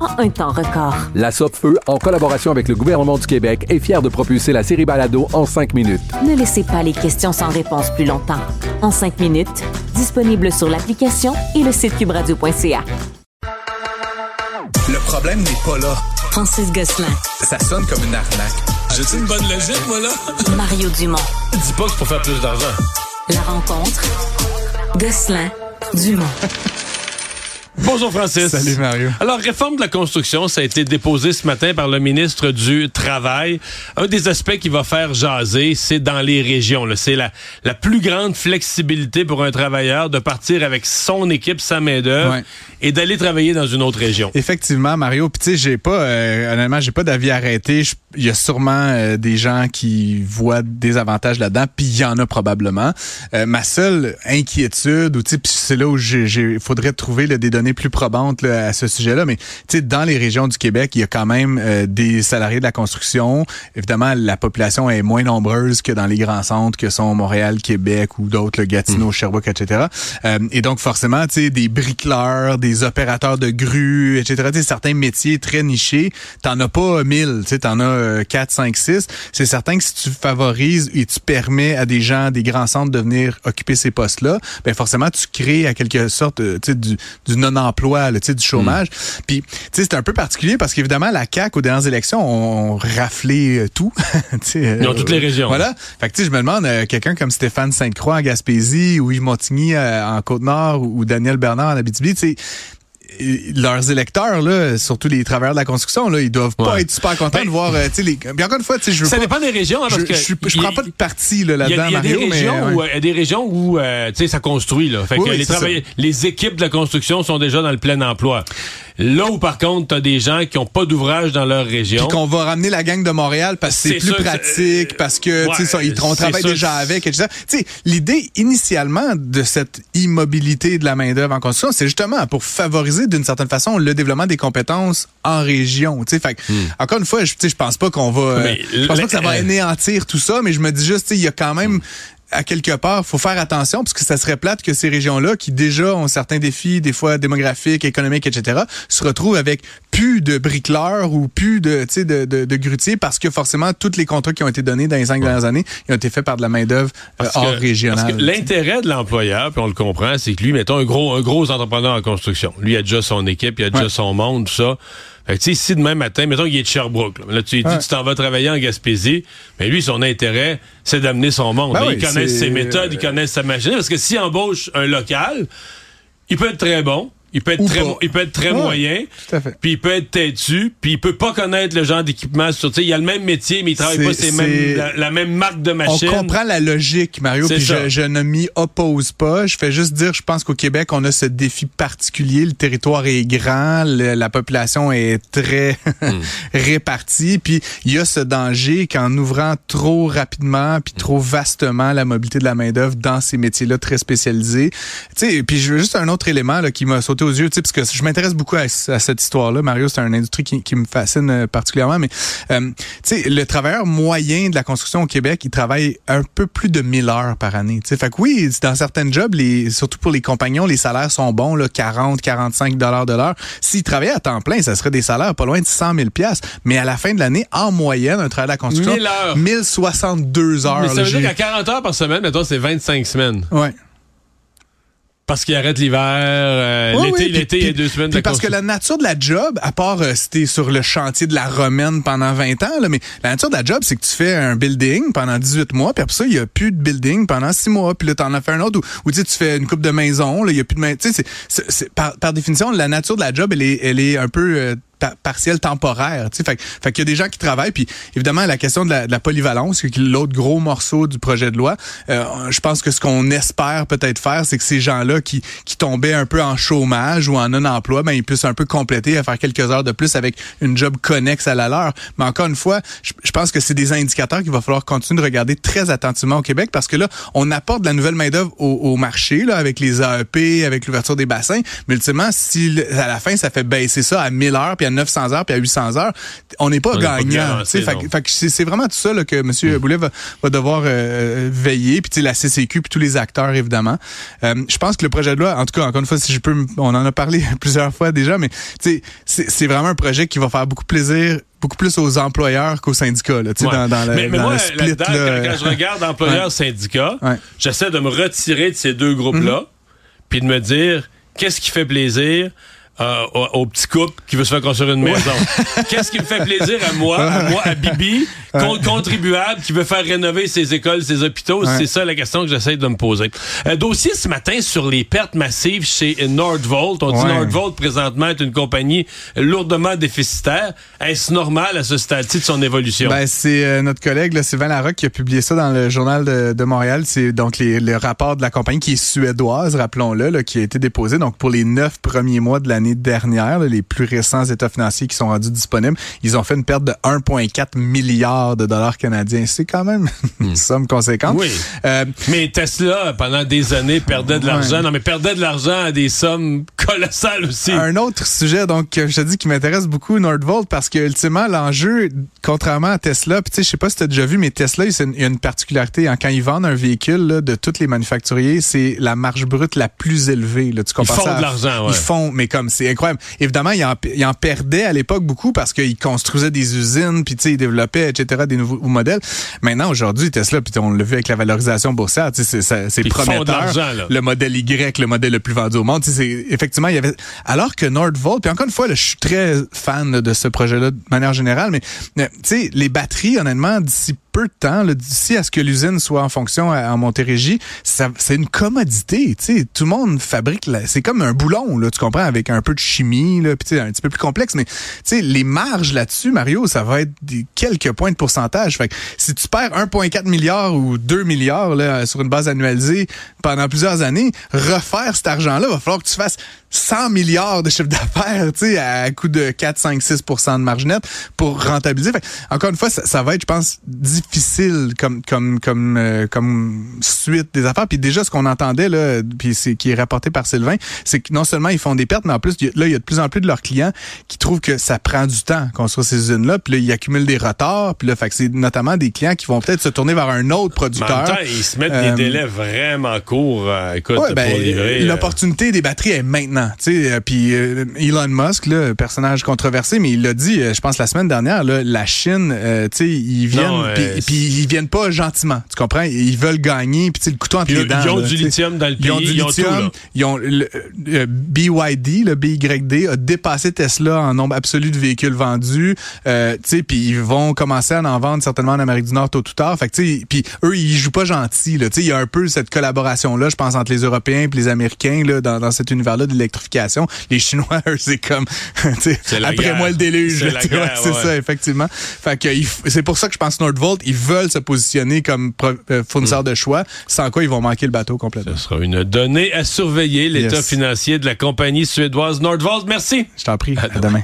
en un temps record. La Feu, en collaboration avec le gouvernement du Québec, est fière de propulser la série Balado en 5 minutes. Ne laissez pas les questions sans réponse plus longtemps. En 5 minutes, disponible sur l'application et le site cubradio.ca. Le problème n'est pas là. Francis Gosselin. Ça sonne comme une arnaque. J'ai-tu une bonne logique, moi, là? Mario Dumont. Dis pas que c'est pour faire plus d'argent. La rencontre. Gosselin. Dumont. Bonjour Francis. Salut Mario. Alors, réforme de la construction, ça a été déposé ce matin par le ministre du Travail. Un des aspects qui va faire jaser, c'est dans les régions. C'est la, la plus grande flexibilité pour un travailleur de partir avec son équipe, sa main-d'œuvre et d'aller travailler dans une autre région. Effectivement, Mario. Puis tu sais, j'ai pas, euh, honnêtement, j'ai pas d'avis arrêté. Il y a sûrement euh, des gens qui voient des avantages là-dedans, puis il y en a probablement. Euh, ma seule inquiétude, ou tu sais, c'est là où il faudrait trouver des données plus probantes à ce sujet-là. Mais tu sais, dans les régions du Québec, il y a quand même euh, des salariés de la construction. Évidemment, la population est moins nombreuse que dans les grands centres que sont Montréal, Québec ou d'autres, le Gatineau, mm. Sherbrooke, etc. Euh, et donc, forcément, tu sais, des bricoleurs, des opérateurs de grues, etc. Tu sais, certains métiers très nichés, t'en as pas mille, tu sais, t'en as 4, 5, 6. C'est certain que si tu favorises et tu permets à des gens des grands centres de venir occuper ces postes-là, ben forcément, tu crées à quelque sorte, sais, du, du non emploi, le du chômage. Hmm. Puis, tu sais, c'est un peu particulier parce qu'évidemment, la CAQ, aux dernières élections, ont raflé euh, tout. Dans toutes les régions. Voilà. Fait que, tu sais, je me demande, euh, quelqu'un comme Stéphane Sainte-Croix en Gaspésie, ou Yves Montigny euh, en Côte-Nord, ou Daniel Bernard en Abitibi, tu sais, leurs électeurs, là, surtout les travailleurs de la construction, là, ils doivent pas être super contents de ben, voir. Euh, les... Bien encore une fois, je veux Ça dépend des régions. Hein, parce je, je, prends pas de parti là-dedans, Il y, a, des régions où, des régions où ça construit. Là. Fait que les, les équipes de la construction sont déjà dans le plein emploi. Là où, par contre, t'as des gens qui ont pas d'ouvrage dans leur région. Puis qu'on va ramener la gang de Montréal parce que c'est plus pratique, parce que, tu sais, ils travaillent déjà avec, etc. Tu sais, l'idée initialement de cette immobilité de la main-d'œuvre en construction, c'est justement pour favoriser d'une certaine façon le développement des compétences en région. Tu sais, fait hmm. encore une fois, je, je pense pas qu'on va, je pense pas que ça va anéantir tout ça, mais je me dis juste, il y a quand même à quelque part, faut faire attention parce que ça serait plate que ces régions-là, qui déjà ont certains défis, des fois démographiques, économiques, etc., se retrouvent avec plus de bricoleurs ou plus de, de, de, de grutiers parce que forcément, tous les contrats qui ont été donnés dans les cinq dernières années, ils ont été faits par de la main-d'œuvre euh, hors régionale. L'intérêt de l'employeur, puis on le comprend, c'est que lui, mettons un gros, un gros entrepreneur en construction. Lui, il a déjà son équipe, il a déjà son monde, tout ça. Fait que, si demain matin, mettons qu'il est de Sherbrooke, là, tu dis tu t'en vas travailler en Gaspésie, mais lui, son intérêt, c'est d'amener son monde. Ben il connaît ses méthodes, il connaît sa machine. Parce que s'il embauche un local, il peut être très bon, il peut être très, il peut être très moyen, puis il peut être têtu, puis il peut pas connaître le genre d'équipement. Il y a le même métier, mais il travaille pas c'est mêmes, la, même marque de machine. On comprend la logique, Mario, puis je, je, ne m'y oppose pas. Je fais juste dire, je pense qu'au Québec, on a ce défi particulier. Le territoire est grand, la population est très hmm. répartie, puis il y a ce danger qu'en ouvrant trop rapidement, puis trop vastement la mobilité de la main-d'œuvre dans ces métiers-là très spécialisés. Tu sais, puis je veux juste un autre élément là, qui m'a sauté aux yeux, parce que je m'intéresse beaucoup à, cette histoire-là. Mario, c'est une industrie qui, me fascine euh, particulièrement. Mais euh, tu sais, le travailleur moyen de la construction au Québec, il travaille un peu plus de 1000 heures par année. sais, fait que oui, dans certains jobs, les, surtout pour les compagnons, les salaires sont bons, là, 40, 45 dollars de l'heure. S'ils travaillaient à temps plein, ça serait des salaires pas loin de 100 000 Mais à la fin de l'année, en moyenne, un travail de la construction, 1000 heures. 1062 heures. Mais ça veut dire qu'à 40 heures par semaine, mettons, c'est 25 semaines. Ouais. Parce qu'il arrête l'hiver, euh, l'été, oui, l'été, il y a deux semaines de parce que la nature de la job, à part euh, si t'es sur le chantier de la Romaine pendant 20 ans, là, mais la nature de la job, c'est que tu fais un building pendant 18 mois, puis après ça, il y a plus de building pendant 6 mois, puis là, t'en as fait un autre, ou, ou tu sais, tu fais une coupe de maison, là, il y a plus de maison. Tu sais, c'est- c'est- c'est- par, par définition, la nature de la job, elle est, elle est un peu... euh, partiel temporaire, tu sais, fait, qu'il y a des gens qui travaillent, puis évidemment la question de la, polyvalence, l'autre gros morceau du projet de loi. euh, je pense que ce qu'on espère peut-être faire, c'est que ces gens-là qui, tombaient un peu en chômage ou en non-emploi, ben ils puissent un peu compléter à faire quelques heures de plus avec une job connexe à la leur. Mais encore une fois, je, je pense que c'est des indicateurs qu'il va falloir continuer de regarder très attentivement au Québec parce que là, on apporte de la nouvelle main d'œuvre au, marché là avec les AEP, avec l'ouverture des bassins, mais ultimement, si à la fin ça fait baisser ça à 1000 heures, à 900 heures, puis à 800 heures, on n'est pas On gagnant. fait, c'est vraiment tout ça là, que M. Boulet va, va devoir euh, veiller, puis la CCQ, puis tous les acteurs, évidemment. Euh, je pense que le projet de loi, en tout cas, encore une fois, si je peux, on en a parlé plusieurs fois déjà, mais c'est vraiment un projet qui va faire beaucoup plaisir beaucoup plus aux employeurs qu'aux syndicats là, tu sais, Ouais. dans, dans le, mais, mais dans moi, le split là-dedans, là, quand, quand je regarde employeurs-syndicats, Ouais. j'essaie de me retirer de ces deux groupes-là, puis de me dire qu'est-ce qui fait plaisir? Euh, au, au petit couple qui veut se faire construire une maison. Qu'est-ce qui me fait plaisir à moi, à moi, à Bibi, con- contribuable qui veut faire rénover ses écoles, ses hôpitaux? Ouais. C'est ça la question que j'essaie de me poser. Un dossier ce matin sur les pertes massives chez Nordvolt. On dit Ouais. Nordvolt présentement est une compagnie lourdement déficitaire. Est-ce normal à ce stade-ci de son évolution? Ben, c'est euh, notre collègue là, Sylvain Larocque qui a publié ça dans le journal de, de Montréal. C'est donc les, le rapport de la compagnie qui est suédoise, rappelons-le, qui a été déposé donc pour les neuf premiers mois de l'année dernière, là, les plus récents états financiers qui sont rendus disponibles. Ils ont fait une perte de 1,4 milliard de dollars canadiens. C'est quand même une somme conséquente. Hmm. Oui. Euh, Mais Tesla, pendant des années, perdait de Ouais. l'argent. Non, mais perdait de l'argent à des sommes colossales aussi. Un autre sujet, donc, je te dis qui m'intéresse beaucoup, Nordvolt, parce que, ultimement, l'enjeu, contrairement à Tesla, puis tu sais, je sais pas si tu as déjà vu, mais Tesla, il y a une particularité. hein, quand ils vendent un véhicule, là, de tous les manufacturiers, c'est la marge brute la plus élevée. Là. Tu compares font à- de l'argent, ouais. Ils font, mais comme, c'est incroyable. Évidemment, ils en, ils en perdaient à l'époque beaucoup parce qu'ils construisaient des usines, puis tu sais, ils développaient, etc., des nouveaux modèles. Maintenant, aujourd'hui, Tesla, puis on l'a vu avec la valorisation boursière, c'est- prometteur. Le modèle Y, le modèle le plus vendu au monde. Effectivement, il y avait. Alors que Nordvolt, puis encore une fois, là, je suis très fan de ce projet-là de manière générale, mais euh, les batteries, honnêtement, d'ici peu de temps, d'ici à ce que l'usine soit en fonction à- en Montérégie, c'est une commodité. Tu sais, tout le monde fabrique. C'est comme un boulon, là, tu comprends, avec un peu de chimie, là, sais, un petit peu plus complexe. Mais les marges là-dessus, Mario, ça va être des quelques points de pourcentage. Fait que si tu perds 1,4 milliard ou 2 milliards là, sur une base annualisée pendant plusieurs années, refaire cet argent-là, va falloir que tu fasses 100 milliards de chiffre d'affaires, tu sais, à coût de 4, 5, 6% de marge nette pour rentabiliser. Fait, encore une fois, ça, ça va être, je pense, difficile comme comme comme euh, comme suite des affaires. Puis déjà, ce qu'on entendait là, puis c'est qui est rapporté par Sylvain, c'est que non seulement ils font des pertes, mais en plus, là, il y a de plus en plus de leurs clients qui trouvent que ça prend du temps construire ces usines-là. Puis là, ils accumulent des retards. Puis là, fait que c'est notamment des clients qui vont peut-être se tourner vers un autre Mais en producteur. même temps, ils se mettent Euh, des délais vraiment courts. euh, écoute, Ouais, ben, pour livrer. euh, l'opportunité des batteries est maintenant. Tu sais, euh, puis euh, Elon Musk, là, personnage controversé, mais il l'a dit, euh, je pense la semaine dernière, là, la Chine, euh, tu sais, ils viennent, puis euh, puis ils viennent pas gentiment. Tu comprends? Ils veulent gagner, puis tu sais, le couteau entre les ils dents. ont là, du lithium dans le Ils ont pays, du ils ont tout, lithium, là. ils ont le, euh, BYD, le BYD a dépassé Tesla en nombre absolu de véhicules vendus. Euh, tu sais, puis ils vont commencer à en vendre certainement en Amérique du Nord tôt ou tard. Fait que tu sais, puis eux ils jouent pas gentil. Là, tu sais, il y a un peu cette collaboration là, je pense entre les Européens et les Américains là dans, dans cet univers-là de l'électrification. Les Chinois, eux, c'est comme, après guerre. moi le déluge. C'est ouais. ça effectivement. Fait que c'est pour ça que je pense que Nordvolt ils veulent se positionner comme euh, fournisseur Hmm. de choix, sans quoi ils vont manquer le bateau complètement. Ce sera une donnée à surveiller, l'état Yes. financier de la compagnie suédoise Nordvolt. Merci. Je t'en prie. À demain.